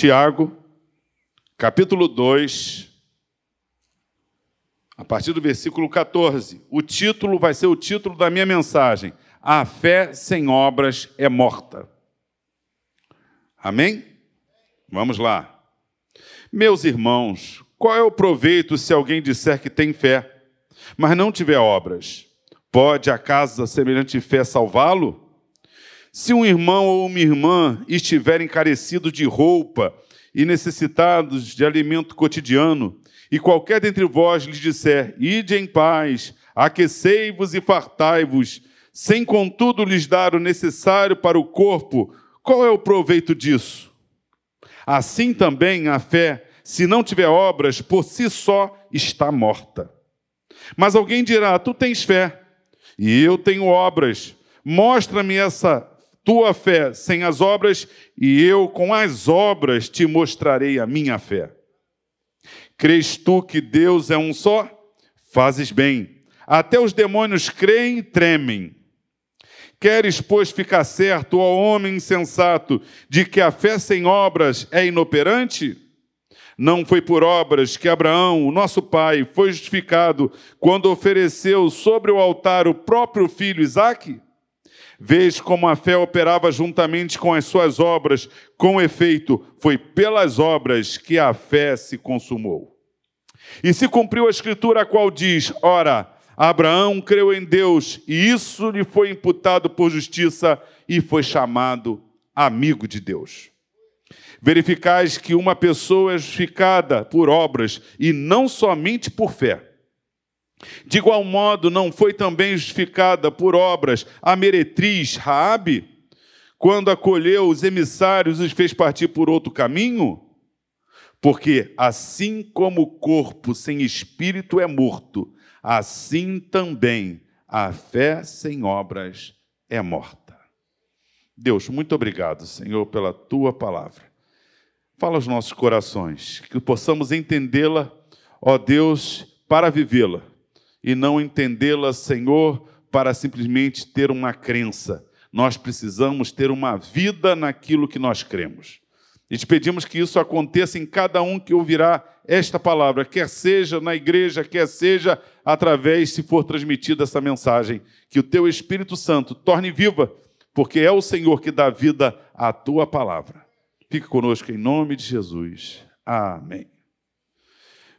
Tiago, capítulo 2, a partir do versículo 14. O título vai ser o título da minha mensagem: A fé sem obras é morta. Amém? Vamos lá. Meus irmãos, qual é o proveito se alguém disser que tem fé, mas não tiver obras? Pode a semelhante fé salvá-lo? Se um irmão ou uma irmã estiverem carecidos de roupa e necessitados de alimento cotidiano, e qualquer dentre vós lhes disser: Ide em paz, aquecei-vos e fartai-vos, sem contudo lhes dar o necessário para o corpo, qual é o proveito disso? Assim também a fé, se não tiver obras, por si só está morta. Mas alguém dirá: Tu tens fé, e eu tenho obras. Mostra-me essa tua fé sem as obras, e eu com as obras te mostrarei a minha fé. Crês tu que Deus é um só? Fazes bem. Até os demônios creem e tremem. Queres, pois, ficar certo, ó homem insensato, de que a fé sem obras é inoperante? Não foi por obras que Abraão, o nosso pai, foi justificado quando ofereceu sobre o altar o próprio filho Isaque? Vês como a fé operava juntamente com as suas obras, com efeito, foi pelas obras que a fé se consumou. E se cumpriu a escritura a qual diz: Ora, Abraão creu em Deus, e isso lhe foi imputado por justiça, e foi chamado amigo de Deus. Verificais que uma pessoa é justificada por obras e não somente por fé. De igual modo, não foi também justificada por obras a meretriz Raabe, quando acolheu os emissários e os fez partir por outro caminho? Porque assim como o corpo sem espírito é morto, assim também a fé sem obras é morta. Deus, muito obrigado, Senhor, pela tua palavra. Fala aos nossos corações, que possamos entendê-la, ó Deus, para vivê-la, e não entendê-la, Senhor, para simplesmente ter uma crença. Nós precisamos ter uma vida naquilo que nós cremos. E te pedimos que isso aconteça em cada um que ouvirá esta palavra, quer seja na igreja, quer seja através, se for transmitida essa mensagem, que o teu Espírito Santo torne viva, porque é o Senhor que dá vida à tua palavra. Fique conosco em nome de Jesus. Amém.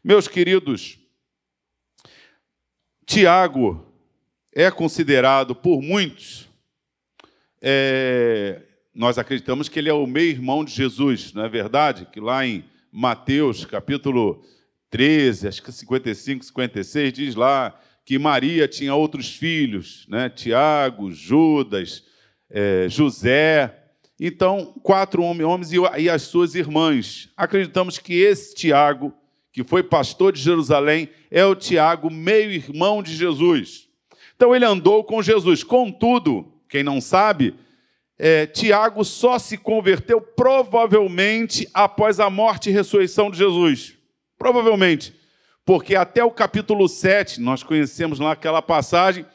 Meus queridos, Tiago é considerado por muitos é, nós acreditamos que ele é o meio-irmão de Jesus, não é verdade? Que lá em Mateus, capítulo 13, acho que 55, 56, diz lá que Maria tinha outros filhos, né? Tiago, Judas, é, José. Então, quatro homens e as suas irmãs. Acreditamos que esse Tiago, que foi pastor de Jerusalém, é o Tiago, meio-irmão de Jesus. Então, ele andou com Jesus. Contudo, quem não sabe, é, Tiago só se converteu provavelmente após a morte e ressurreição de Jesus. Provavelmente. Porque até o capítulo 7, nós conhecemos lá aquela passagem,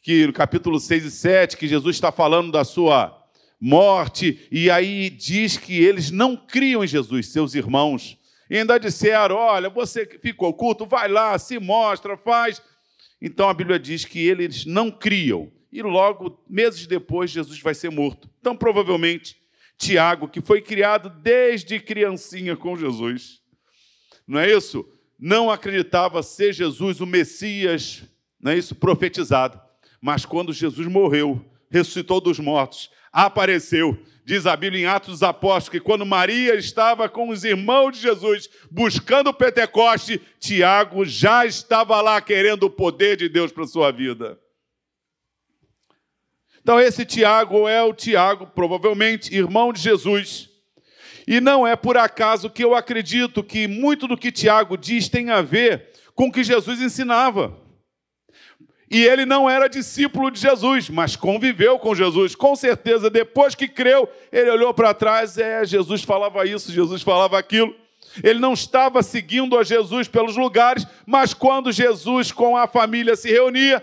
que no capítulo 6 e 7, que Jesus está falando da sua morte, e aí diz que eles não criam em Jesus, seus irmãos. E ainda disseram: olha, você ficou oculto, vai lá, se mostra, faz. Então a Bíblia diz que eles não criam e logo, meses depois, Jesus vai ser morto. Então, provavelmente, Tiago, que foi criado desde criancinha com Jesus, não é isso? Não acreditava ser Jesus o Messias, não é isso? Profetizado. Mas quando Jesus morreu, ressuscitou dos mortos, apareceu, diz a Bíblia em Atos dos Apóstolos, que quando Maria estava com os irmãos de Jesus buscando o Pentecoste, Tiago já estava lá querendo o poder de Deus para a sua vida. Então, esse Tiago é o Tiago, provavelmente irmão de Jesus. E não é por acaso que eu acredito que muito do que Tiago diz tem a ver com o que Jesus ensinava. E ele não era discípulo de Jesus, mas conviveu com Jesus. Com certeza, depois que creu, ele olhou para trás, é, Jesus falava isso, Jesus falava aquilo. Ele não estava seguindo a Jesus pelos lugares, mas quando Jesus com a família se reunia,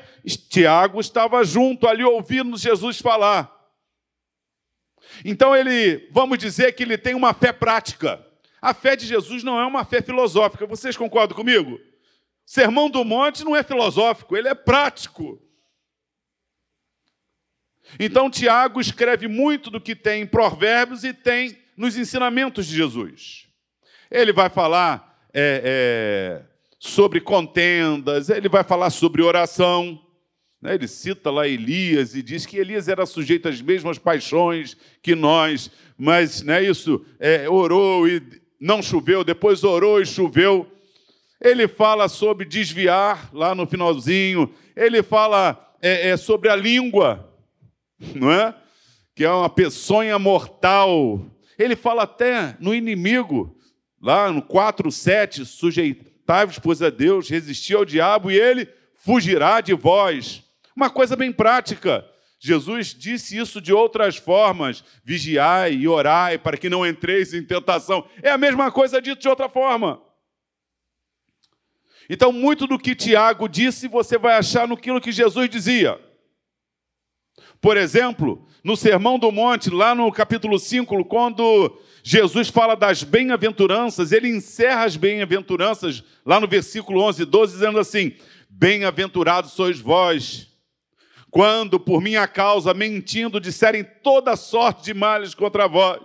Tiago estava junto ali ouvindo Jesus falar. Então ele, vamos dizer que ele tem uma fé prática. A fé de Jesus não é uma fé filosófica. Vocês concordam comigo? Sermão do Monte não é filosófico, ele é prático. Então, Tiago escreve muito do que tem em Provérbios e tem nos ensinamentos de Jesus. Ele vai falar é, é, sobre contendas, ele vai falar sobre oração. Né? Ele cita lá Elias e diz que Elias era sujeito às mesmas paixões que nós, mas né, isso é, orou e não choveu, depois orou e choveu. Ele fala sobre desviar lá no finalzinho, ele fala é, é, sobre a língua, não é? Que é uma peçonha mortal. Ele fala até no inimigo, lá no 4, 7, sujeitai-vos, pois a Deus, resistir ao diabo e ele fugirá de vós. Uma coisa bem prática. Jesus disse isso de outras formas: vigiai e orai para que não entreis em tentação. É a mesma coisa dito de outra forma. Então, muito do que Tiago disse, você vai achar no que Jesus dizia. Por exemplo, no Sermão do Monte, lá no capítulo 5, quando Jesus fala das bem-aventuranças, ele encerra as bem-aventuranças, lá no versículo 11 e 12, dizendo assim: Bem-aventurados sois vós, quando por minha causa, mentindo, disserem toda sorte de males contra vós.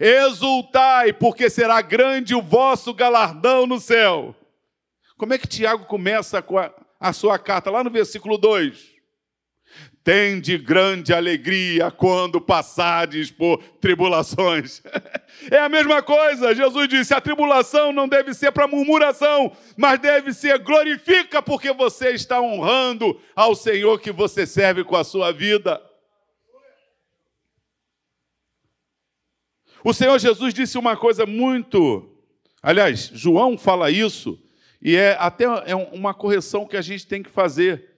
Exultai, porque será grande o vosso galardão no céu. Como é que Tiago começa a, sua carta? Lá no versículo 2. Tende grande alegria quando passardes por tribulações. É a mesma coisa. Jesus disse: a tribulação não deve ser para murmuração, mas deve ser glorifica, porque você está honrando ao Senhor que você serve com a sua vida. O Senhor Jesus disse uma coisa muito. Aliás, João fala isso, e é até é uma correção que a gente tem que fazer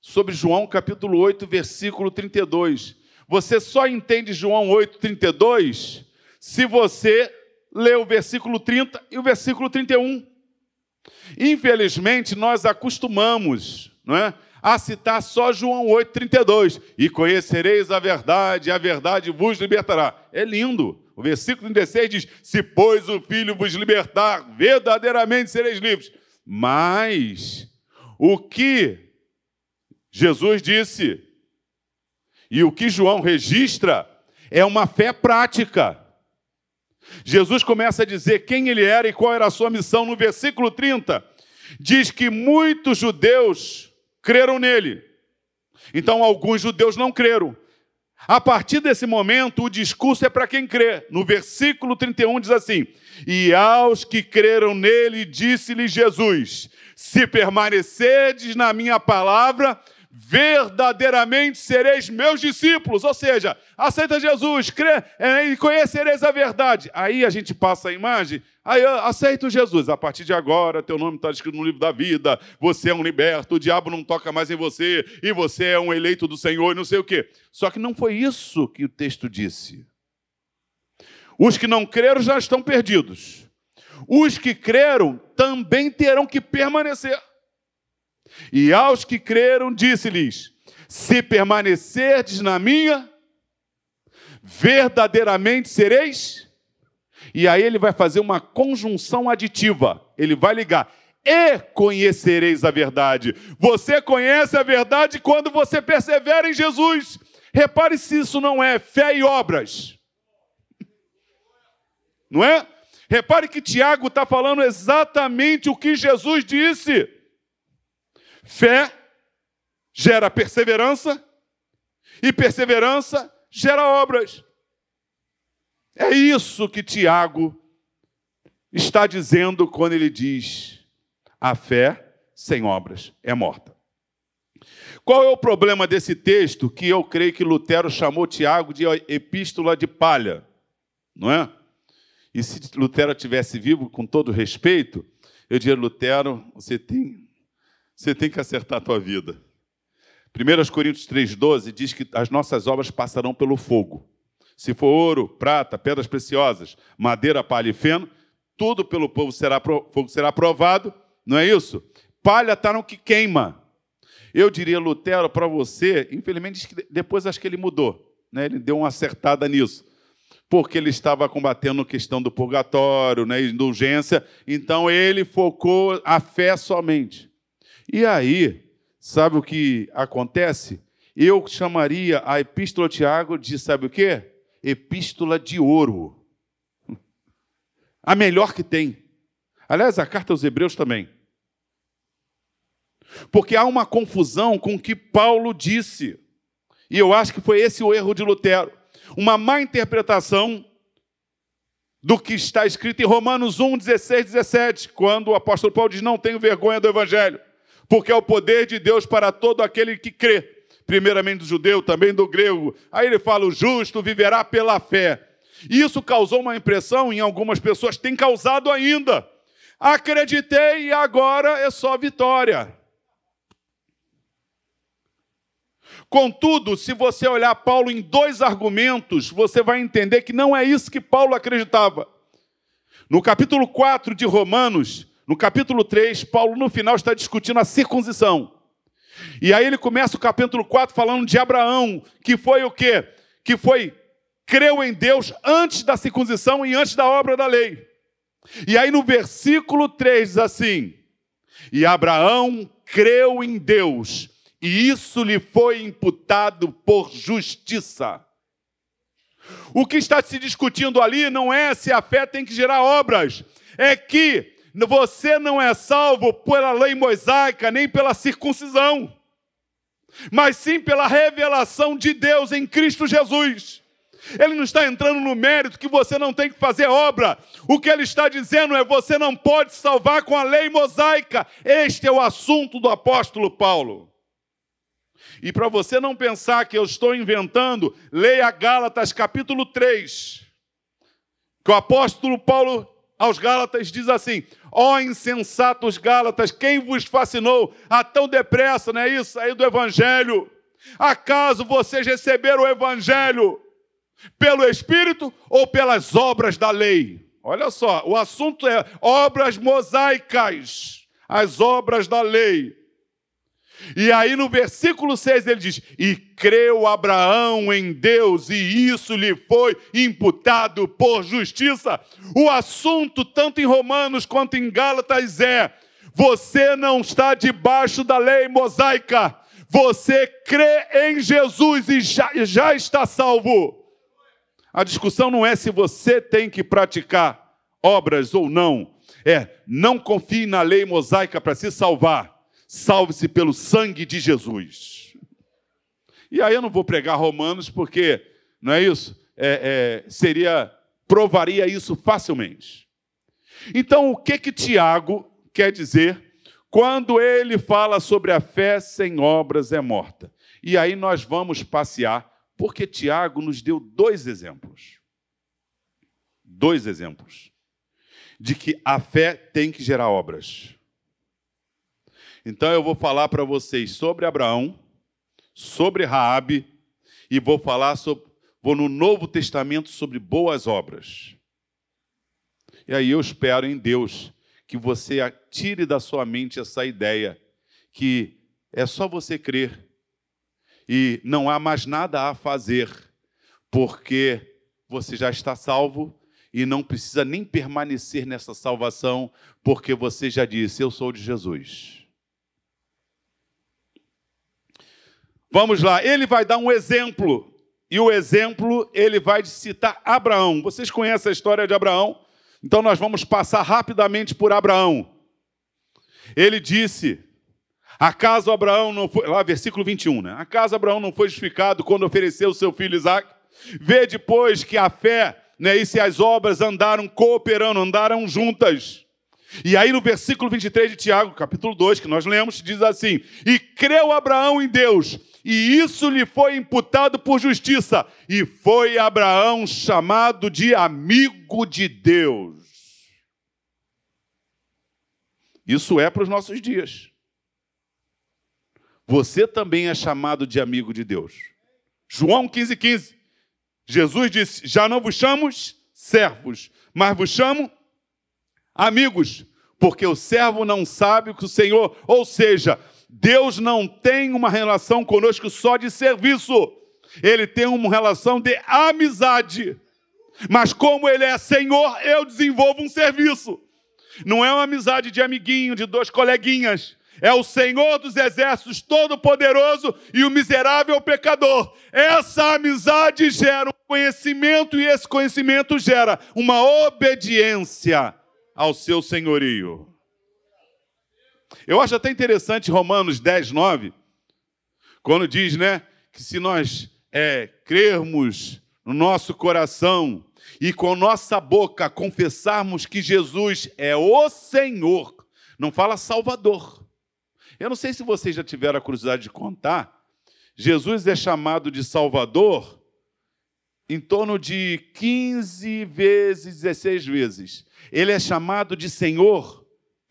sobre João capítulo 8, versículo 32. Você só entende João 8, 32 se você lê o versículo 30 e o versículo 31. Infelizmente, nós acostumamos não é, a citar só João 8, 32. E conhecereis a verdade, a verdade vos libertará. É lindo. O versículo 36 diz: Se, pois, o Filho vos libertar, verdadeiramente sereis livres. Mas o que Jesus disse. E o que João registra é uma fé prática. Jesus começa a dizer quem ele era e qual era a sua missão no versículo 30. Diz que muitos judeus creram nele. Então, alguns judeus não creram. A partir desse momento, o discurso é para quem crê. No versículo 31 diz assim: E aos que creram nele, disse-lhe Jesus: Se permanecerdes na minha palavra, verdadeiramente sereis meus discípulos, ou seja, aceita Jesus, crê é, e conhecereis a verdade. Aí a gente passa a imagem, aí aceita Jesus, a partir de agora teu nome está escrito no livro da vida, você é um liberto, o diabo não toca mais em você, e você é um eleito do Senhor, e não sei o quê. Só que não foi isso que o texto disse. Os que não creram já estão perdidos. Os que creram também terão que permanecer. E aos que creram, disse-lhes: Se permanecerdes na minha, verdadeiramente sereis. E aí ele vai fazer uma conjunção aditiva. Ele vai ligar e conhecereis a verdade. Você conhece a verdade quando você persevera em Jesus. Repare se isso não é fé e obras. Não é? Repare que Tiago está falando exatamente o que Jesus disse. Fé gera perseverança e perseverança gera obras. É isso que Tiago está dizendo quando ele diz: a fé sem obras é morta. Qual é o problema desse texto que eu creio que Lutero chamou Tiago de epístola de palha? Não é? E se Lutero tivesse vivo, com todo respeito, eu diria: Lutero, você tem você tem que acertar a tua vida. 1 Coríntios 3,12 diz que as nossas obras passarão pelo fogo. Se for ouro, prata, pedras preciosas, madeira, palha e feno, tudo pelo povo será, fogo será provado, não é isso? Palha está no que queima. Eu diria, Lutero, para você, infelizmente, depois acho que ele mudou. né, ele deu uma acertada nisso. Porque ele estava combatendo a questão do purgatório, né, indulgência, então ele focou a fé somente. E aí, sabe o que acontece? Eu chamaria a Epístola de Tiago de, sabe o quê? Epístola de ouro. A melhor que tem. Aliás, a carta aos Hebreus também. Porque há uma confusão com o que Paulo disse. E eu acho que foi esse o erro de Lutero. Uma má interpretação do que está escrito em Romanos 1, 16, 17, quando o apóstolo Paulo diz: Não tenho vergonha do evangelho, porque é o poder de Deus para todo aquele que crê, primeiramente do judeu, também do grego. Aí ele fala: O justo viverá pela fé. Isso causou uma impressão em algumas pessoas, tem causado ainda. Acreditei e agora é só vitória. Contudo, se você olhar Paulo em dois argumentos, você vai entender que não é isso que Paulo acreditava. No capítulo 4 de Romanos, no capítulo 3, Paulo no final está discutindo a circuncisão. E aí ele começa o capítulo 4 falando de Abraão, que foi o quê? Que foi creu em Deus antes da circuncisão e antes da obra da lei. E aí no versículo 3 diz assim: E Abraão creu em Deus, e isso lhe foi imputado por justiça. O que está se discutindo ali não é se a fé tem que gerar obras, é que você não é salvo pela lei mosaica nem pela circuncisão, mas sim pela revelação de Deus em Cristo Jesus. Ele não está entrando no mérito que você não tem que fazer obra. O que ele está dizendo é: você não pode salvar com a lei mosaica. Este é o assunto do apóstolo Paulo. E para você não pensar que eu estou inventando, leia Gálatas capítulo 3. Que o apóstolo Paulo aos Gálatas diz assim: Ó oh, insensatos Gálatas, quem vos fascinou a tão depressa, não é isso? Aí do Evangelho. Acaso vocês receberam o Evangelho pelo Espírito ou pelas obras da lei? Olha só, o assunto é obras mosaicas, as obras da lei. E aí no versículo 6 ele diz: E creu Abraão em Deus, e isso lhe foi imputado por justiça. O assunto, tanto em Romanos quanto em Gálatas, é: você não está debaixo da lei mosaica, você crê em Jesus e já, já está salvo. A discussão não é se você tem que praticar obras ou não. É, não confie na lei mosaica para se salvar. Salve-se pelo sangue de Jesus. E aí eu não vou pregar Romanos porque, não é isso? É, é, seria, provaria isso facilmente. Então, o que que Tiago quer dizer quando ele fala sobre a fé sem obras é morta? E aí nós vamos passear porque Tiago nos deu dois exemplos. Dois exemplos. De que a fé tem que gerar obras. Então eu vou falar para vocês sobre Abraão, sobre Raabe e vou falar sobre, vou no Novo Testamento sobre boas obras. E aí eu espero em Deus que você tire da sua mente essa ideia que é só você crer e não há mais nada a fazer, porque você já está salvo e não precisa nem permanecer nessa salvação, porque você já disse: Eu sou de Jesus. Vamos lá, ele vai dar um exemplo, e o exemplo ele vai citar Abraão. Vocês conhecem a história de Abraão? Então nós vamos passar rapidamente por Abraão. Ele disse: Acaso Abraão não foi. Lá, versículo 21, né? Acaso Abraão não foi justificado quando ofereceu seu filho Isaac? Vê depois que a fé né, e se as obras andaram cooperando, andaram juntas. E aí no versículo 23 de Tiago, capítulo 2, que nós lemos, diz assim: E creu Abraão em Deus, e isso lhe foi imputado por justiça, e foi Abraão chamado de amigo de Deus. Isso é para os nossos dias você também é chamado de amigo de Deus. João 15,15. 15. Jesus disse: Já não vos chamo servos, mas vos chamo amigos, porque o servo não sabe o que o Senhor, ou seja, Deus não tem uma relação conosco só de serviço. Ele tem uma relação de amizade. Mas como ele é Senhor, eu desenvolvo um serviço. Não é uma amizade de amiguinho, de dois coleguinhas. É o Senhor dos exércitos todo-poderoso e o miserável pecador. Essa amizade gera um conhecimento e esse conhecimento gera uma obediência ao seu senhorio. Eu acho até interessante Romanos 10, 9, quando diz, né, que se nós é, crermos no nosso coração e com nossa boca confessarmos que Jesus é o Senhor, não fala Salvador. Eu não sei se vocês já tiveram a curiosidade de contar, Jesus é chamado de Salvador em torno de 15 vezes, 16 vezes. Ele é chamado de Senhor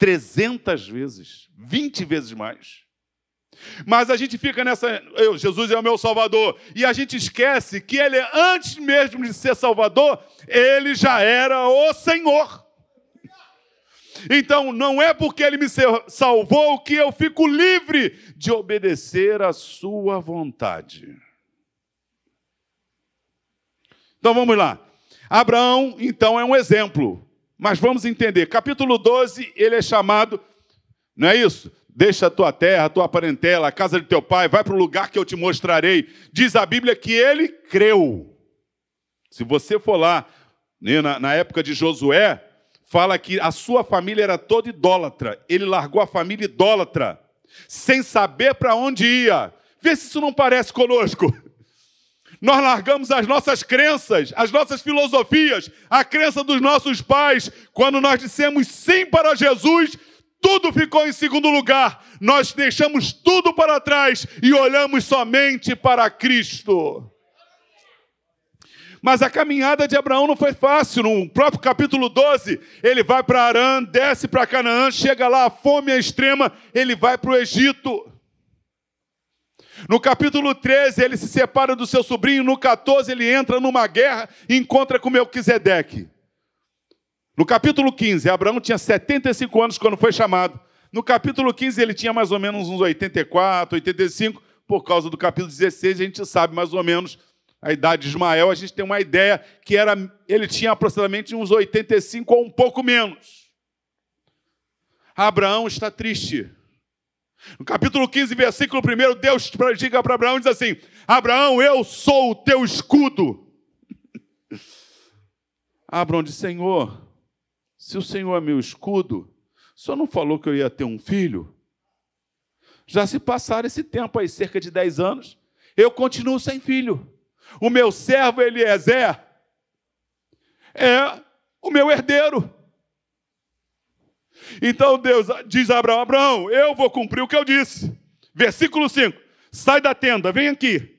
300 vezes, 20 vezes mais. Mas a gente fica nessa, eu, Jesus é o meu Salvador, e a gente esquece que ele, antes mesmo de ser Salvador, ele já era o Senhor. Então, não é porque ele me salvou que eu fico livre de obedecer à sua vontade. Então vamos lá. Abraão, então, é um exemplo. Mas vamos entender. Capítulo 12, ele é chamado, não é isso? Deixa a tua terra, a tua parentela, a casa de teu pai, vai para o lugar que eu te mostrarei. Diz a Bíblia que ele creu. Se você for lá, né, na, na época de Josué, fala que a sua família era toda idólatra. Ele largou a família idólatra, sem saber para onde ia. Vê se isso não parece conosco. Nós largamos as nossas crenças, as nossas filosofias, a crença dos nossos pais. Quando nós dissemos sim para Jesus, tudo ficou em segundo lugar. Nós deixamos tudo para trás e olhamos somente para Cristo. Mas a caminhada de Abraão não foi fácil. No próprio capítulo 12, ele vai para Arã, desce para Canaã, chega lá, a fome é extrema, ele vai para o Egito. No capítulo 13, ele se separa do seu sobrinho. No 14, ele entra numa guerra e encontra com Melquisedeque. No capítulo 15, Abraão tinha 75 anos quando foi chamado. No capítulo 15, ele tinha mais ou menos uns 84, 85. Por causa do capítulo 16, a gente sabe mais ou menos a idade de Ismael. A gente tem uma ideia que era, ele tinha aproximadamente uns 85 ou um pouco menos. Abraão está triste. No capítulo 15, versículo 1, Deus diga para Abraão diz assim: Abraão, eu sou o teu escudo. Abraão diz: Senhor, se o Senhor é meu escudo, o Senhor não falou que eu ia ter um filho? Já se passaram esse tempo aí, cerca de 10 anos, eu continuo sem filho. O meu servo Eliezer é o meu herdeiro. Então Deus diz a Abraão: Abraão, eu vou cumprir o que eu disse. Versículo 5: Sai da tenda, vem aqui.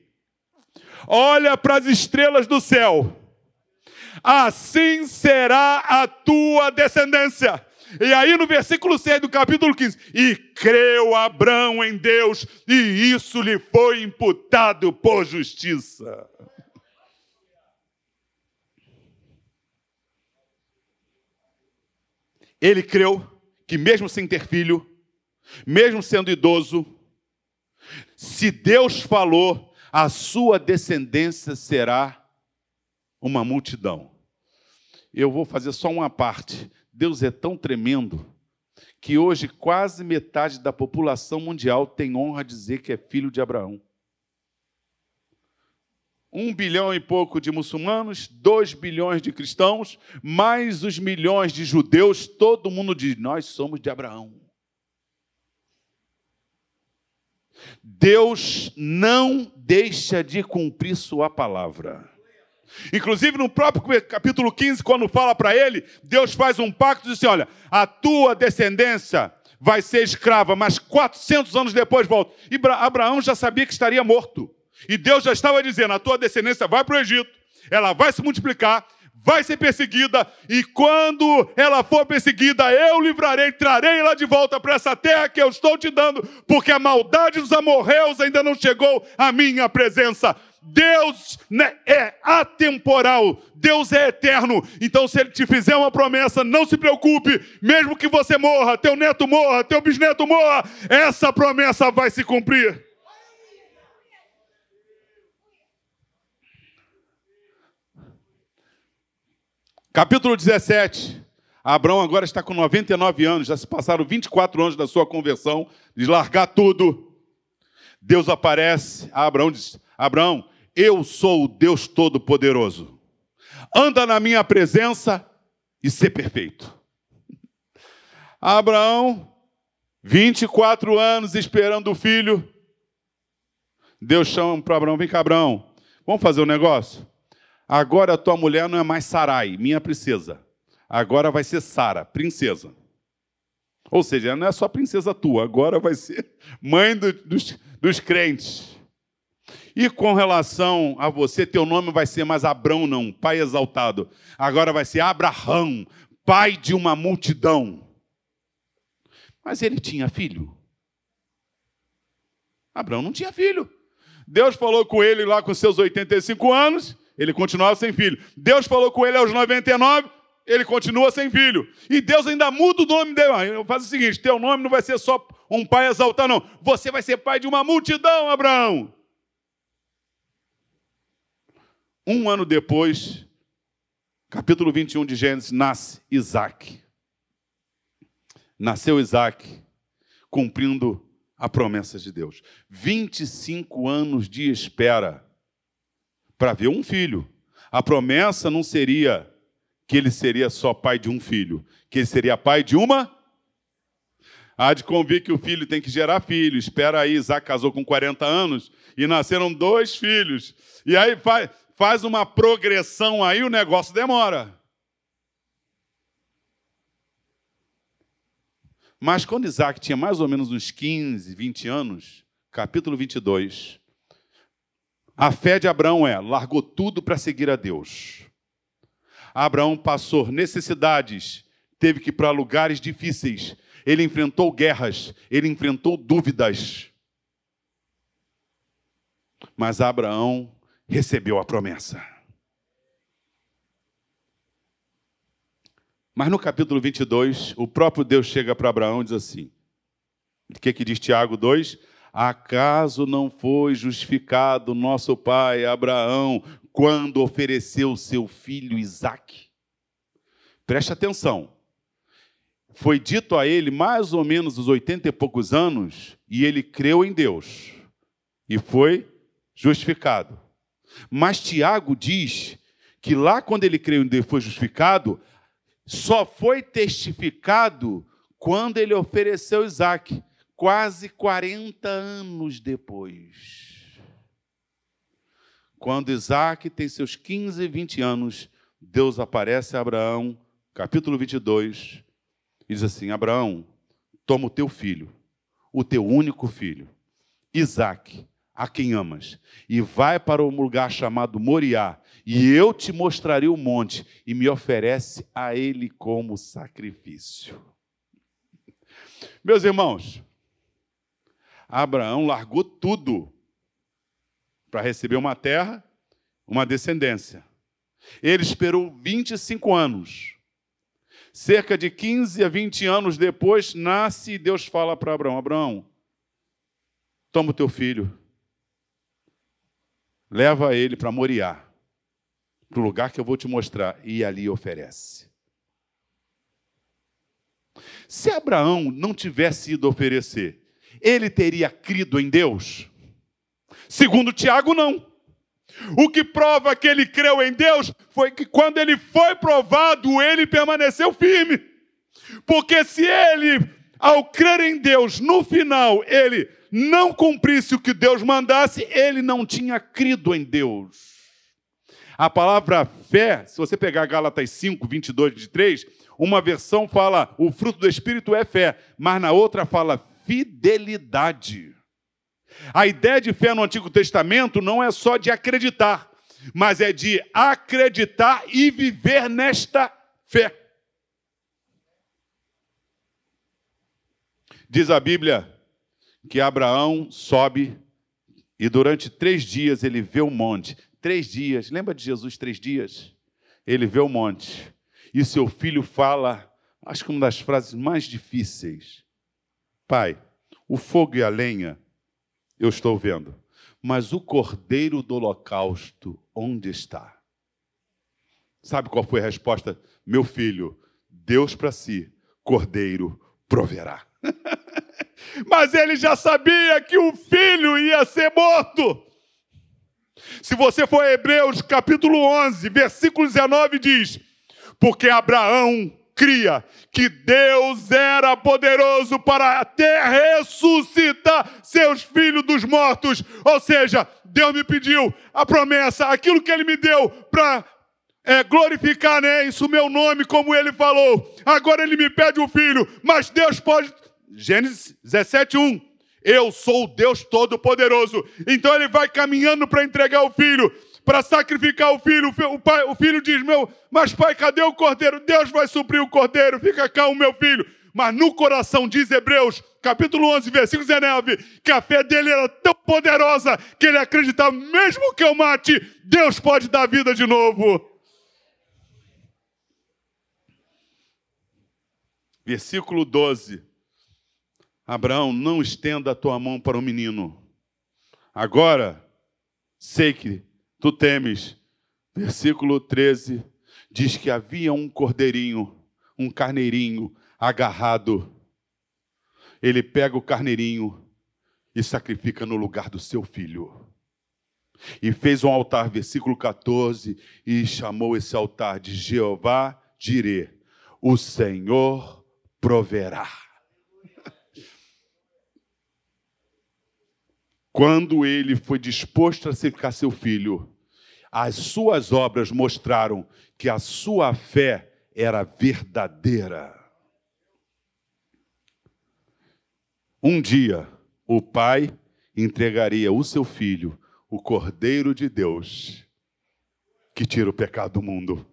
Olha para as estrelas do céu assim será a tua descendência. E aí no versículo 6 do capítulo 15, e creu Abraão em Deus, e isso lhe foi imputado por justiça. Ele creu que mesmo sem ter filho, mesmo sendo idoso, se Deus falou, a sua descendência será uma multidão eu vou fazer só uma parte. Deus é tão tremendo que hoje quase metade da população mundial tem honra de dizer que é filho de Abraão. Um bilhão e pouco de muçulmanos, dois bilhões de cristãos, mais os milhões de judeus, todo mundo diz: Nós somos de Abraão. Deus não deixa de cumprir Sua palavra. Inclusive no próprio capítulo 15, quando fala para ele, Deus faz um pacto e diz assim: olha, a tua descendência vai ser escrava, mas 400 anos depois volta. E Abraão já sabia que estaria morto. E Deus já estava dizendo: a tua descendência vai para o Egito, ela vai se multiplicar, vai ser perseguida, e quando ela for perseguida, eu livrarei, trarei ela de volta para essa terra que eu estou te dando, porque a maldade dos amorreus ainda não chegou à minha presença. Deus né, é atemporal, Deus é eterno. Então, se Ele te fizer uma promessa, não se preocupe, mesmo que você morra, teu neto morra, teu bisneto morra, essa promessa vai se cumprir. Capítulo 17. Abraão agora está com 99 anos, já se passaram 24 anos da sua conversão, de largar tudo. Deus aparece Abraão diz: Abraão, eu sou o Deus Todo-Poderoso. Anda na minha presença e ser perfeito. Abraão, 24 anos esperando o filho. Deus chama para Abraão: vem cá, Abraão, vamos fazer um negócio? Agora a tua mulher não é mais Sarai, minha princesa. Agora vai ser Sara, princesa. Ou seja, ela não é só princesa tua, agora vai ser mãe do, dos, dos crentes. E com relação a você, teu nome vai ser mais Abrão, não, pai exaltado. Agora vai ser Abraão, pai de uma multidão. Mas ele tinha filho. Abraão não tinha filho. Deus falou com ele lá com seus 85 anos, ele continuava sem filho. Deus falou com ele aos 99, ele continua sem filho. E Deus ainda muda o nome dele. Ah, faz o seguinte: teu nome não vai ser só um pai exaltar, não. Você vai ser pai de uma multidão, Abraão. Um ano depois, capítulo 21 de Gênesis, nasce Isaac. Nasceu Isaac, cumprindo a promessa de Deus. 25 anos de espera para ver um filho. A promessa não seria que ele seria só pai de um filho, que ele seria pai de uma. Há de convir que o filho tem que gerar filho. Espera aí, Isaac casou com 40 anos e nasceram dois filhos. E aí faz, faz uma progressão aí, o negócio demora. Mas quando Isaac tinha mais ou menos uns 15, 20 anos, capítulo 22, a fé de Abraão é: largou tudo para seguir a Deus. Abraão passou necessidades, teve que ir para lugares difíceis, ele enfrentou guerras, ele enfrentou dúvidas. Mas Abraão recebeu a promessa. Mas no capítulo 22, o próprio Deus chega para Abraão e diz assim: o que, que diz Tiago 2? Acaso não foi justificado nosso pai Abraão quando ofereceu seu filho Isaque? Preste atenção. Foi dito a ele mais ou menos os oitenta e poucos anos, e ele creu em Deus e foi justificado. Mas Tiago diz que lá quando ele creu em Deus foi justificado, só foi testificado quando ele ofereceu Isaac quase 40 anos depois. Quando Isaac tem seus 15, 20 anos, Deus aparece a Abraão, capítulo 22, e diz assim: Abraão, toma o teu filho, o teu único filho, Isaac, a quem amas, e vai para um lugar chamado Moriá, e eu te mostrarei o monte, e me oferece a ele como sacrifício. Meus irmãos, Abraão largou tudo para receber uma terra, uma descendência. Ele esperou 25 anos. Cerca de 15 a 20 anos depois, nasce e Deus fala para Abraão: Abraão, toma o teu filho, leva ele para Moriá, para o lugar que eu vou te mostrar, e ali oferece. Se Abraão não tivesse ido oferecer, ele teria crido em Deus? Segundo Tiago, não. O que prova que ele creu em Deus foi que quando ele foi provado, ele permaneceu firme. Porque se ele, ao crer em Deus, no final ele não cumprisse o que Deus mandasse, ele não tinha crido em Deus. A palavra fé, se você pegar Gálatas 5, 22, 23, uma versão fala o fruto do Espírito é fé, mas na outra fala fidelidade. A ideia de fé no Antigo Testamento não é só de acreditar, mas é de acreditar e viver nesta fé. Diz a Bíblia que Abraão sobe e durante três dias ele vê o monte. Três dias, lembra de Jesus, três dias? Ele vê o monte. E seu filho fala, acho que uma das frases mais difíceis: Pai, o fogo e a lenha eu estou vendo, mas o cordeiro do holocausto, onde está? Sabe qual foi a resposta? Meu filho, Deus para si, cordeiro proverá. Mas ele já sabia que o filho ia ser morto. Se você for a Hebreus capítulo 11, versículo 19 diz: Porque Abraão cria que Deus era poderoso para até ressuscitar seus filhos dos mortos. Ou seja, Deus me pediu a promessa, aquilo que ele me deu para é, glorificar, né? Isso meu nome, como ele falou. Agora ele me pede um filho, mas Deus pode. Gênesis 17, 1. Eu sou o Deus Todo-Poderoso. Então ele vai caminhando para entregar o filho, para sacrificar o filho. O, pai, o filho diz: Meu, mas pai, cadê o cordeiro? Deus vai suprir o cordeiro. Fica calmo, meu filho. Mas no coração, diz Hebreus, capítulo 11, versículo 19, que a fé dele era tão poderosa que ele acreditava, mesmo que eu mate, Deus pode dar vida de novo. Versículo 12. Abraão, não estenda a tua mão para o menino. Agora, sei que tu temes. Versículo 13 diz que havia um cordeirinho, um carneirinho agarrado. Ele pega o carneirinho e sacrifica no lugar do seu filho. E fez um altar, versículo 14, e chamou esse altar de Jeová Dirê, o Senhor proverá. Quando ele foi disposto a sacrificar seu filho, as suas obras mostraram que a sua fé era verdadeira. Um dia, o pai entregaria o seu filho, o Cordeiro de Deus, que tira o pecado do mundo.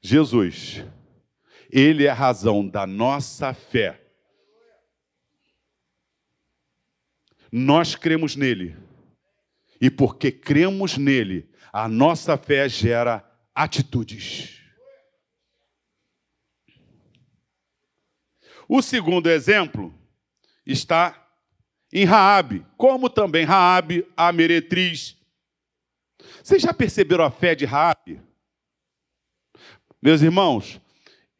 Jesus ele é a razão da nossa fé. Nós cremos nele. E porque cremos nele, a nossa fé gera atitudes. O segundo exemplo está em Raabe, como também Raabe, a meretriz. Vocês já perceberam a fé de Raabe? Meus irmãos,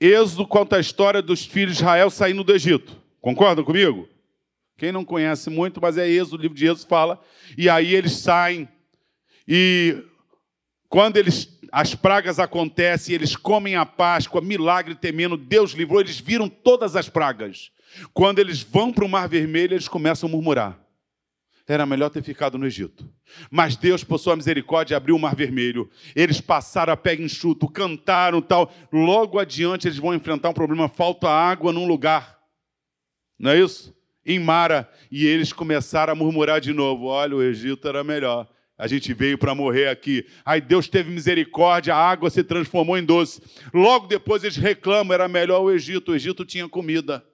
Êxodo conta a história dos filhos de Israel saindo do Egito. Concordam comigo? Quem não conhece muito, mas é Êxodo, o livro de Êxodo fala. E aí eles saem e quando eles as pragas acontecem, eles comem a Páscoa, milagre temendo, Deus livrou, eles viram todas as pragas. Quando eles vão para o Mar Vermelho, eles começam a murmurar. Era melhor ter ficado no Egito. Mas Deus, por sua misericórdia, abriu o mar vermelho. Eles passaram a pé enxuto, cantaram tal. Logo adiante eles vão enfrentar um problema: falta água num lugar. Não é isso? Em Mara. E eles começaram a murmurar de novo: olha, o Egito era melhor. A gente veio para morrer aqui. Aí Deus teve misericórdia, a água se transformou em doce. Logo depois eles reclamam: era melhor o Egito. O Egito tinha comida.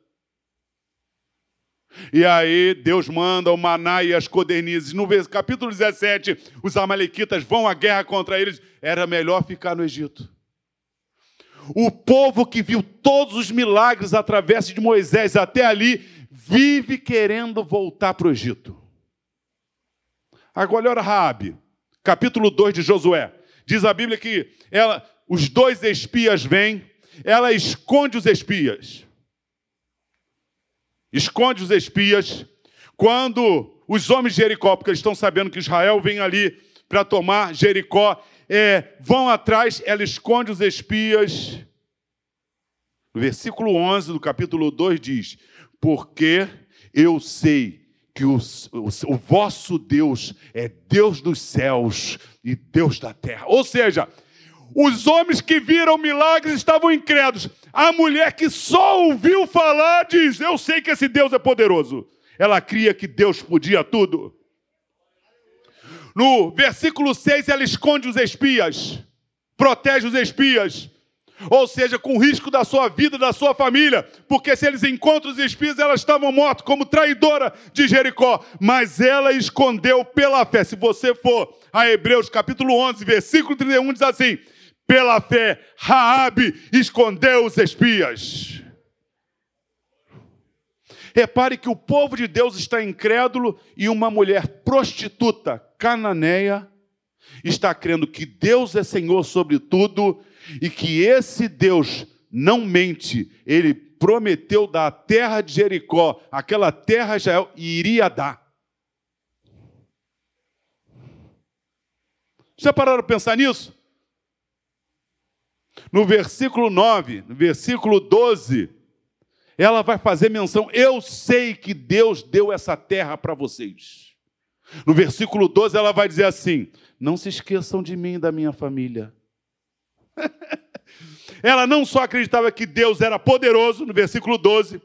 E aí Deus manda o maná e as codernizes. No capítulo 17, os amalequitas vão à guerra contra eles. Era melhor ficar no Egito. O povo que viu todos os milagres através de Moisés até ali, vive querendo voltar para o Egito. Agora olha Raabe, capítulo 2 de Josué. Diz a Bíblia que ela, os dois espias vêm, ela esconde os espias esconde os espias. Quando os homens de Jericó, porque eles estão sabendo que Israel vem ali para tomar Jericó, é, vão atrás, ela esconde os espias. No versículo 11 do capítulo 2 diz: Porque eu sei que o, o, o vosso Deus é Deus dos céus e Deus da terra. Ou seja, os homens que viram milagres estavam incrédulos. A mulher que só ouviu falar diz: Eu sei que esse Deus é poderoso. Ela cria que Deus podia tudo. No versículo 6, ela esconde os espias, protege os espias, ou seja, com risco da sua vida, da sua família, porque se eles encontram os espias, elas estavam mortas como traidora de Jericó, mas ela escondeu pela fé. Se você for a Hebreus capítulo 11, versículo 31, diz assim: pela fé, Raabe escondeu os espias. Repare que o povo de Deus está incrédulo e uma mulher prostituta cananeia está crendo que Deus é Senhor sobre tudo e que esse Deus não mente, ele prometeu dar a terra de Jericó, aquela terra Israel, iria dar. Já pararam para pensar nisso? No versículo 9, no versículo 12, ela vai fazer menção: Eu sei que Deus deu essa terra para vocês. No versículo 12, ela vai dizer assim: Não se esqueçam de mim e da minha família. ela não só acreditava que Deus era poderoso, no versículo 12,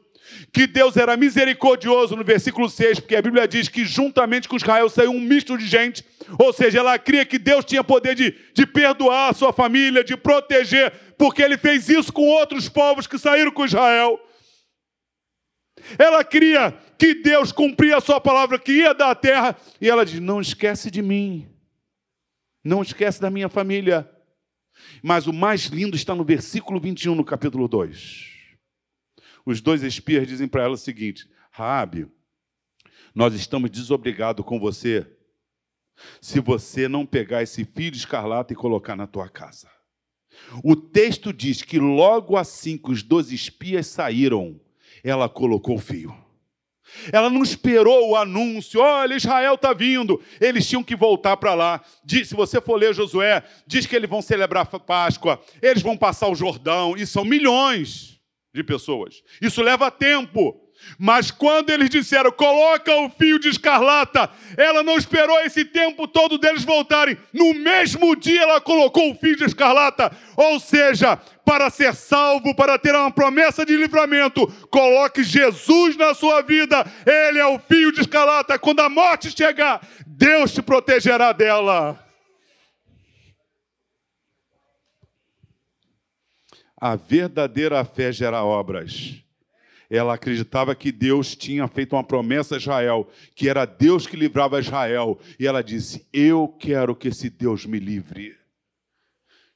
que Deus era misericordioso, no versículo 6, porque a Bíblia diz que juntamente com Israel saiu um misto de gente, ou seja, ela cria que Deus tinha poder de, de perdoar a sua família, de proteger, porque ele fez isso com outros povos que saíram com Israel. Ela cria que Deus cumpria a sua palavra, que ia dar a terra, e ela diz: Não esquece de mim, não esquece da minha família. Mas o mais lindo está no versículo 21, no capítulo 2. Os dois espias dizem para ela o seguinte: Rabi, nós estamos desobrigados com você se você não pegar esse fio de escarlata e colocar na tua casa. O texto diz que logo assim que os dois espias saíram, ela colocou o fio. Ela não esperou o anúncio, olha, Israel está vindo. Eles tinham que voltar para lá. Diz, se você for ler Josué, diz que eles vão celebrar a Páscoa, eles vão passar o Jordão, e são milhões de pessoas. Isso leva tempo. Mas quando eles disseram, coloca o fio de escarlata, ela não esperou esse tempo todo deles voltarem. No mesmo dia ela colocou o fio de escarlata. Ou seja, para ser salvo, para ter uma promessa de livramento, coloque Jesus na sua vida. Ele é o fio de escarlata. Quando a morte chegar, Deus te protegerá dela. A verdadeira fé gera obras ela acreditava que Deus tinha feito uma promessa a Israel, que era Deus que livrava Israel. E ela disse: Eu quero que esse Deus me livre.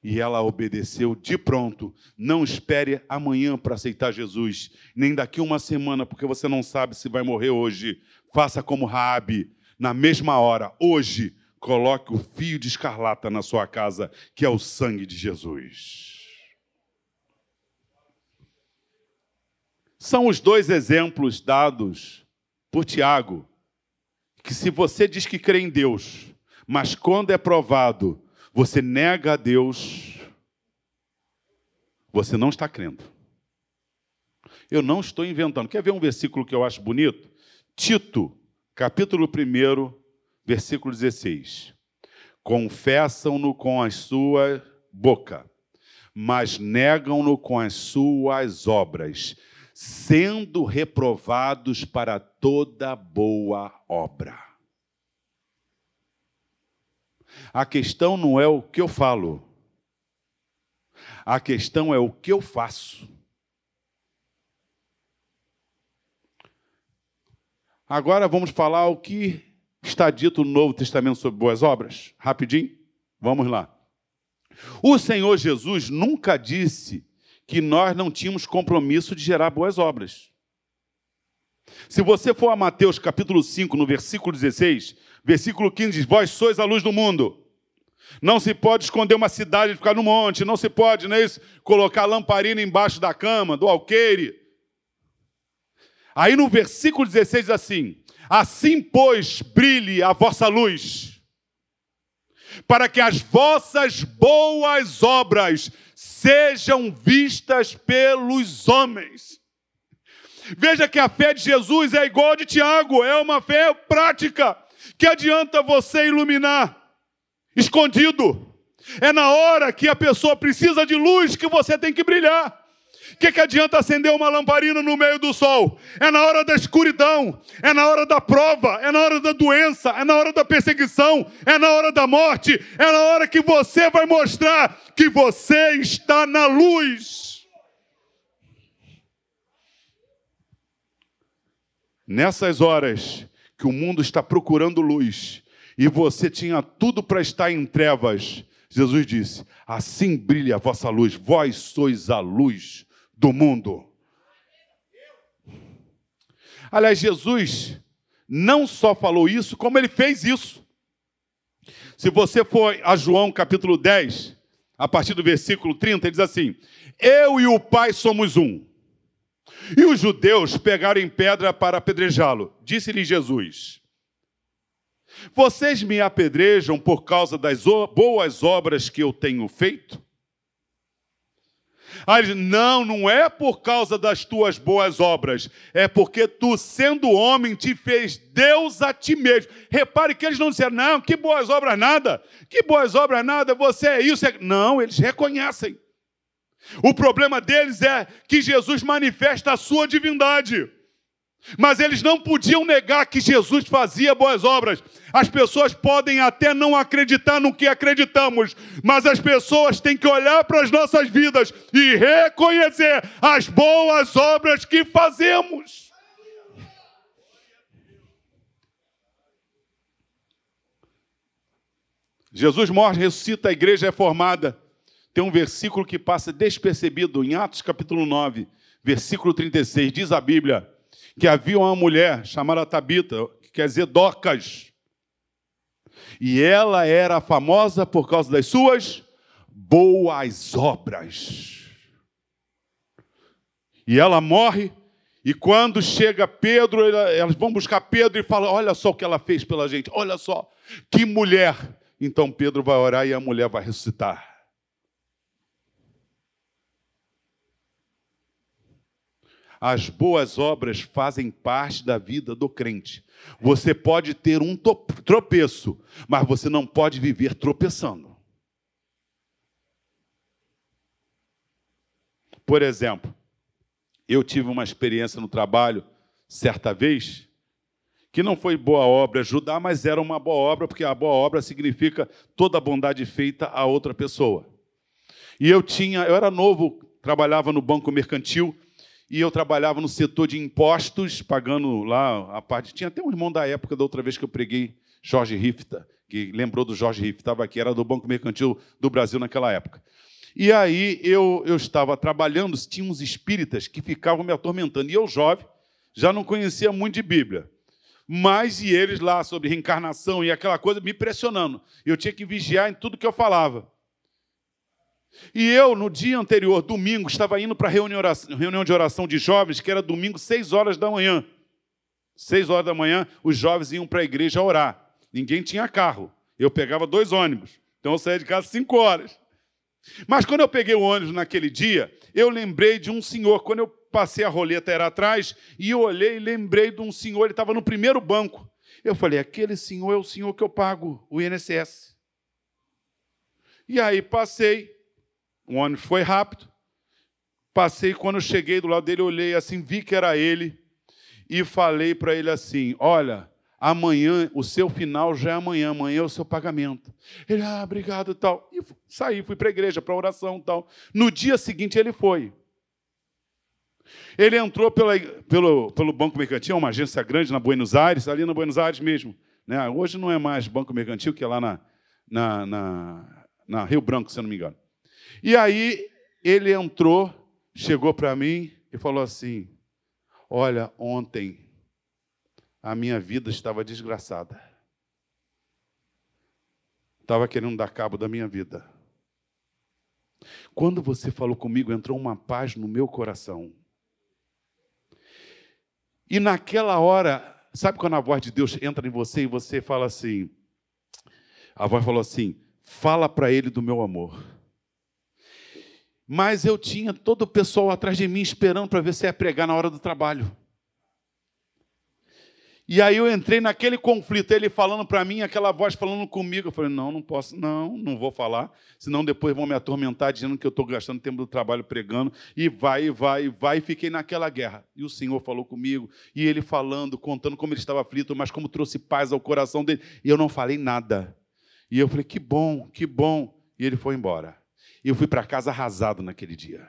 E ela obedeceu de pronto. Não espere amanhã para aceitar Jesus, nem daqui uma semana, porque você não sabe se vai morrer hoje. Faça como Raabe, na mesma hora, hoje, coloque o fio de escarlata na sua casa, que é o sangue de Jesus. São os dois exemplos dados por Tiago, que se você diz que crê em Deus, mas quando é provado, você nega a Deus, você não está crendo. Eu não estou inventando. Quer ver um versículo que eu acho bonito? Tito, capítulo 1, versículo 16. Confessam-no com a sua boca, mas negam-no com as suas obras sendo reprovados para toda boa obra. A questão não é o que eu falo, a questão é o que eu faço. Agora vamos falar o que está dito no Novo Testamento sobre boas obras. Rapidinho, vamos lá. O Senhor Jesus nunca disse que nós não tínhamos compromisso de gerar boas obras. Se você for a Mateus capítulo 5, no versículo 16, versículo 15 diz: Vós sois a luz do mundo. Não se pode esconder uma cidade e ficar no monte, não se pode, não é isso? Colocar lamparina embaixo da cama, do alqueire. Aí no versículo 16 diz assim: Assim, pois, brilhe a vossa luz, para que as vossas boas obras sejam vistas pelos homens. Veja que a fé de Jesus é igual a de Tiago, é uma fé prática. Que adianta você iluminar escondido? É na hora que a pessoa precisa de luz que você tem que brilhar. O que, que adianta acender uma lamparina no meio do sol? É na hora da escuridão, é na hora da prova, é na hora da doença, é na hora da perseguição, é na hora da morte, é na hora que você vai mostrar que você está na luz. Nessas horas que o mundo está procurando luz e você tinha tudo para estar em trevas, Jesus disse: Assim brilha a vossa luz, vós sois a luz do mundo. Aliás, Jesus não só falou isso, como ele fez isso. Se você for a João capítulo 10, a partir do versículo 30, ele diz assim: Eu e o Pai somos um. E os judeus pegaram em pedra para apedrejá-lo. Disse-lhe Jesus: Vocês me apedrejam por causa das boas obras que eu tenho feito? Aí ele diz, não, não é por causa das tuas boas obras, é porque tu, sendo homem, te fez Deus a ti mesmo. Repare que eles não disseram, não, que boas obras nada, que boas obras nada, você é isso. É... Não, eles reconhecem. O problema deles é que Jesus manifesta a sua divindade. Mas eles não podiam negar que Jesus fazia boas obras. As pessoas podem até não acreditar no que acreditamos, mas as pessoas têm que olhar para as nossas vidas e reconhecer as boas obras que fazemos. Jesus morre, ressuscita, a igreja é formada. Tem um versículo que passa despercebido em Atos capítulo 9, versículo 36, diz a Bíblia: que havia uma mulher chamada Tabita, que quer dizer Docas. E ela era famosa por causa das suas boas obras. E ela morre, e quando chega Pedro, elas vão buscar Pedro e falam: Olha só o que ela fez pela gente, olha só, que mulher. Então Pedro vai orar e a mulher vai ressuscitar. As boas obras fazem parte da vida do crente. Você pode ter um tropeço, mas você não pode viver tropeçando. Por exemplo, eu tive uma experiência no trabalho, certa vez, que não foi boa obra ajudar, mas era uma boa obra, porque a boa obra significa toda a bondade feita a outra pessoa. E eu tinha, eu era novo, trabalhava no banco mercantil, e eu trabalhava no setor de impostos, pagando lá a parte. Tinha até um irmão da época, da outra vez que eu preguei, Jorge Rifta, que lembrou do Jorge Rifta, estava aqui, era do Banco Mercantil do Brasil naquela época. E aí eu, eu estava trabalhando, tinha uns espíritas que ficavam me atormentando. E eu, jovem, já não conhecia muito de Bíblia. Mas e eles lá sobre reencarnação e aquela coisa me pressionando. Eu tinha que vigiar em tudo que eu falava. E eu, no dia anterior, domingo, estava indo para a reunião de oração de jovens, que era domingo, seis horas da manhã. Seis horas da manhã, os jovens iam para a igreja orar. Ninguém tinha carro. Eu pegava dois ônibus. Então eu saía de casa cinco horas. Mas quando eu peguei o ônibus naquele dia, eu lembrei de um senhor. Quando eu passei a roleta, era atrás, e eu olhei e lembrei de um senhor, ele estava no primeiro banco. Eu falei: aquele senhor é o senhor que eu pago, o INSS. E aí passei, o ônibus foi rápido. Passei, quando cheguei do lado dele, olhei assim, vi que era ele e falei para ele assim: Olha, amanhã, o seu final já é amanhã, amanhã é o seu pagamento. Ele, ah, obrigado tal. E saí, fui para a igreja, para oração tal. No dia seguinte ele foi. Ele entrou pela, pelo, pelo Banco Mercantil, uma agência grande na Buenos Aires, ali na Buenos Aires mesmo. Né? Hoje não é mais Banco Mercantil, que é lá na, na, na, na Rio Branco, se eu não me engano. E aí ele entrou, chegou para mim e falou assim: Olha, ontem a minha vida estava desgraçada. Estava querendo dar cabo da minha vida. Quando você falou comigo, entrou uma paz no meu coração. E naquela hora, sabe quando a voz de Deus entra em você e você fala assim? A voz falou assim: fala para ele do meu amor. Mas eu tinha todo o pessoal atrás de mim esperando para ver se ia pregar na hora do trabalho. E aí eu entrei naquele conflito, ele falando para mim, aquela voz falando comigo. Eu falei, não, não posso, não, não vou falar, senão depois vão me atormentar dizendo que eu estou gastando tempo do trabalho pregando. E vai, vai, vai, e fiquei naquela guerra. E o Senhor falou comigo, e ele falando, contando como ele estava aflito, mas como trouxe paz ao coração dele. E eu não falei nada. E eu falei, que bom, que bom. E ele foi embora. E eu fui para casa arrasado naquele dia.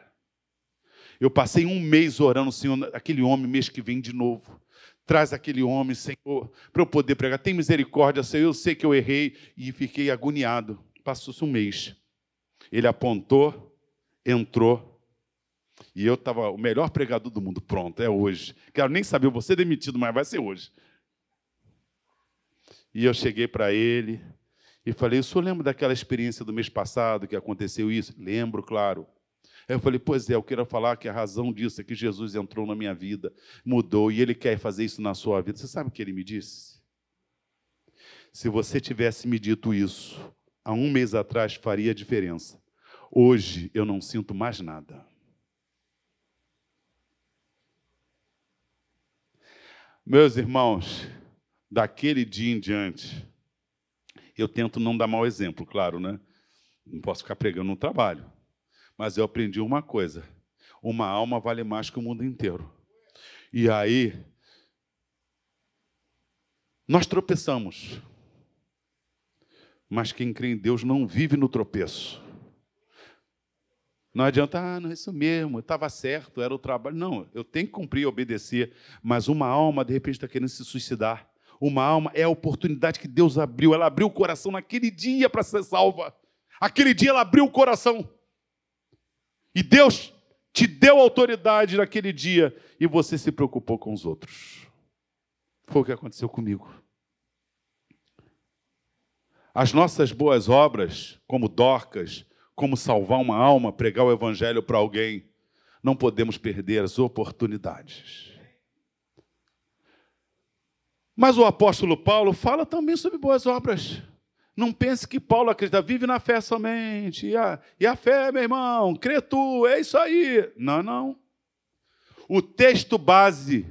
Eu passei um mês orando, Senhor, aquele homem, mês que vem de novo. Traz aquele homem, Senhor, para eu poder pregar. Tem misericórdia, Senhor. Eu sei que eu errei e fiquei agoniado. Passou-se um mês. Ele apontou, entrou. E eu estava o melhor pregador do mundo. Pronto, é hoje. Quero nem saber, ser demitido, mas vai ser hoje. E eu cheguei para ele E falei: O senhor lembra daquela experiência do mês passado que aconteceu isso? Lembro, claro. Aí eu falei: Pois é, eu quero falar que a razão disso é que Jesus entrou na minha vida, mudou, e ele quer fazer isso na sua vida. Você sabe o que ele me disse? Se você tivesse me dito isso há um mês atrás, faria diferença. Hoje eu não sinto mais nada. Meus irmãos, daquele dia em diante, eu tento não dar mau exemplo, claro, né? Não posso ficar pregando no trabalho. Mas eu aprendi uma coisa: uma alma vale mais que o mundo inteiro. E aí, nós tropeçamos. Mas quem crê em Deus não vive no tropeço. Não adianta, ah, não, isso mesmo, estava certo, era o trabalho. Não, eu tenho que cumprir e obedecer. Mas uma alma, de repente, está querendo se suicidar. Uma alma é a oportunidade que Deus abriu. Ela abriu o coração naquele dia para ser salva. Aquele dia ela abriu o coração. E Deus te deu autoridade naquele dia e você se preocupou com os outros. Foi o que aconteceu comigo. As nossas boas obras, como Dorcas, como salvar uma alma, pregar o evangelho para alguém. Não podemos perder as oportunidades. Mas o apóstolo Paulo fala também sobre boas obras. Não pense que Paulo acredita, vive na fé somente. E a, e a fé, meu irmão, crê tu, é isso aí. Não, não. O texto base,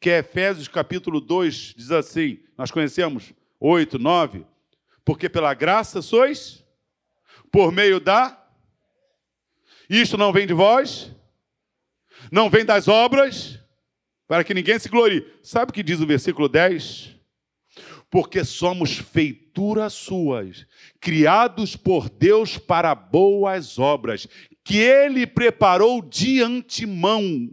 que é Efésios capítulo 2, diz assim: nós conhecemos 8, 9. Porque pela graça sois por meio da. Isto não vem de vós, não vem das obras, para que ninguém se glorie. Sabe o que diz o versículo 10? Porque somos feituras suas, criados por Deus para boas obras, que Ele preparou de antemão.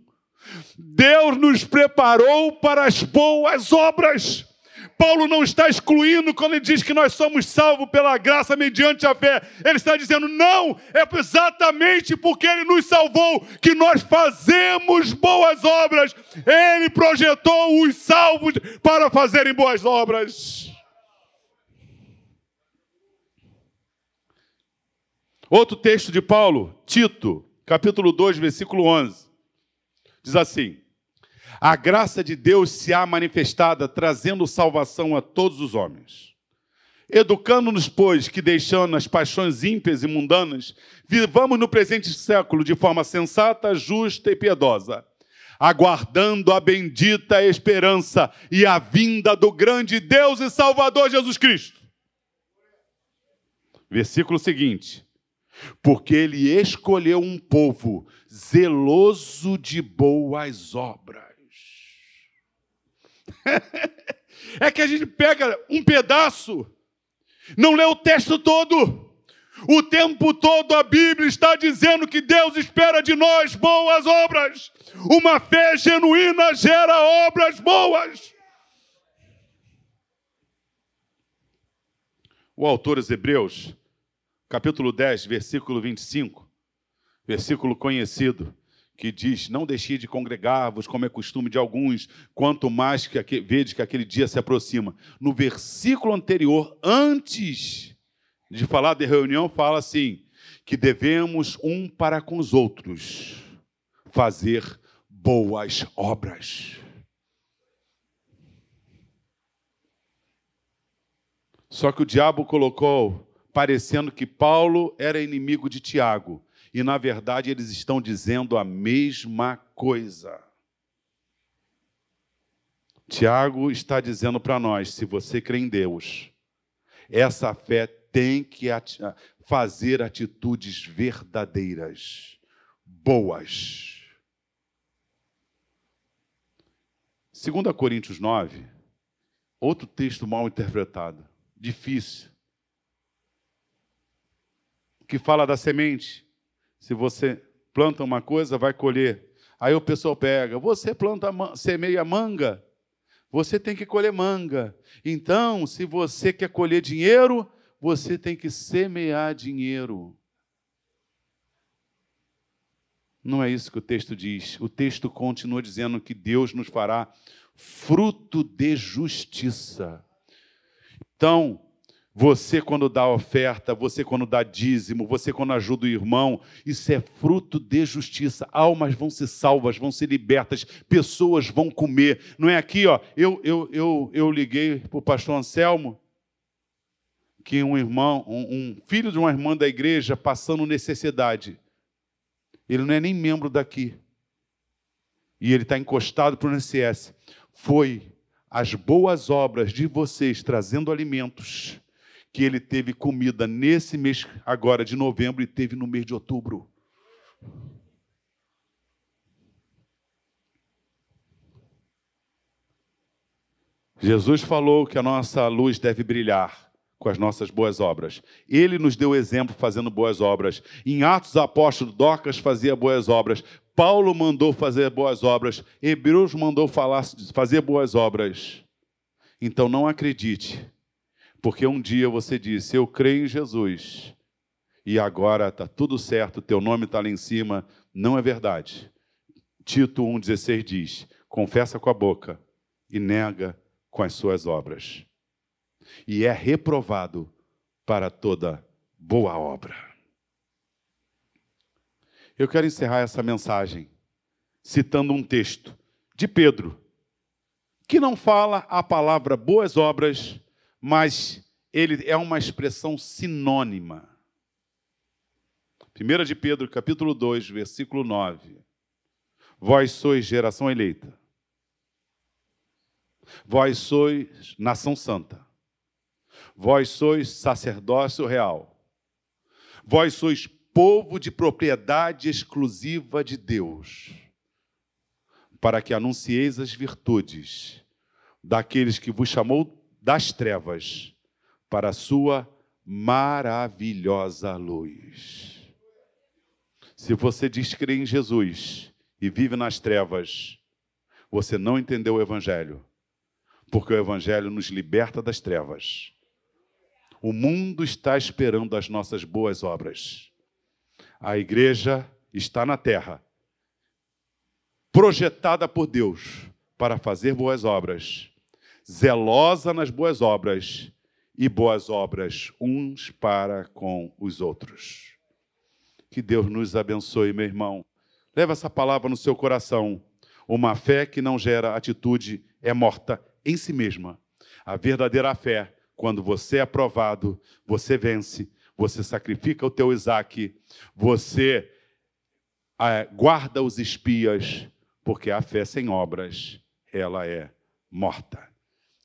Deus nos preparou para as boas obras. Paulo não está excluindo quando ele diz que nós somos salvos pela graça mediante a fé. Ele está dizendo, não, é exatamente porque ele nos salvou que nós fazemos boas obras. Ele projetou os salvos para fazerem boas obras. Outro texto de Paulo, Tito, capítulo 2, versículo 11. Diz assim: a graça de Deus se há manifestada, trazendo salvação a todos os homens. Educando-nos, pois, que deixando as paixões ímpias e mundanas, vivamos no presente século de forma sensata, justa e piedosa, aguardando a bendita esperança e a vinda do grande Deus e Salvador Jesus Cristo. Versículo seguinte: Porque ele escolheu um povo zeloso de boas obras é que a gente pega um pedaço, não lê o texto todo. O tempo todo a Bíblia está dizendo que Deus espera de nós boas obras. Uma fé genuína gera obras boas. O autor aos Hebreus, capítulo 10, versículo 25, versículo conhecido, que diz: Não deixe de congregar-vos, como é costume de alguns, quanto mais que aquele, vede que aquele dia se aproxima. No versículo anterior, antes de falar de reunião, fala assim: que devemos um para com os outros fazer boas obras. Só que o diabo colocou, parecendo que Paulo era inimigo de Tiago e na verdade eles estão dizendo a mesma coisa. Tiago está dizendo para nós: se você crê em Deus, essa fé tem que fazer atitudes verdadeiras, boas. 2 Coríntios 9, outro texto mal interpretado, difícil, que fala da semente. Se você planta uma coisa, vai colher. Aí o pessoal pega, você planta, semeia manga, você tem que colher manga. Então, se você quer colher dinheiro, você tem que semear dinheiro. Não é isso que o texto diz. O texto continua dizendo que Deus nos fará fruto de justiça. Então, Você, quando dá oferta, você, quando dá dízimo, você, quando ajuda o irmão, isso é fruto de justiça. Almas vão ser salvas, vão ser libertas, pessoas vão comer. Não é aqui, ó. Eu, eu, eu, eu liguei para o pastor Anselmo, que um irmão, um, um filho de uma irmã da igreja passando necessidade. Ele não é nem membro daqui. E ele está encostado para o NCS. Foi as boas obras de vocês trazendo alimentos que ele teve comida nesse mês agora de novembro e teve no mês de outubro. Jesus falou que a nossa luz deve brilhar com as nossas boas obras. Ele nos deu exemplo fazendo boas obras. Em Atos Apóstolos, Docas fazia boas obras. Paulo mandou fazer boas obras. Hebreus mandou falar, fazer boas obras. Então não acredite porque um dia você disse: Eu creio em Jesus, e agora está tudo certo, teu nome está lá em cima. Não é verdade. Tito 1,16 diz: Confessa com a boca e nega com as suas obras. E é reprovado para toda boa obra. Eu quero encerrar essa mensagem citando um texto de Pedro, que não fala a palavra boas obras mas ele é uma expressão sinônima. 1 de Pedro, capítulo 2, versículo 9. Vós sois geração eleita. Vós sois nação santa. Vós sois sacerdócio real. Vós sois povo de propriedade exclusiva de Deus, para que anuncieis as virtudes daqueles que vos chamou das trevas para a sua maravilhosa luz. Se você diz em Jesus e vive nas trevas, você não entendeu o Evangelho, porque o Evangelho nos liberta das trevas. O mundo está esperando as nossas boas obras. A igreja está na terra, projetada por Deus para fazer boas obras zelosa nas boas obras e boas obras uns para com os outros. Que Deus nos abençoe, meu irmão. Leva essa palavra no seu coração. Uma fé que não gera atitude é morta em si mesma. A verdadeira fé, quando você é aprovado, você vence, você sacrifica o teu Isaac, você é, guarda os espias, porque a fé sem obras, ela é morta.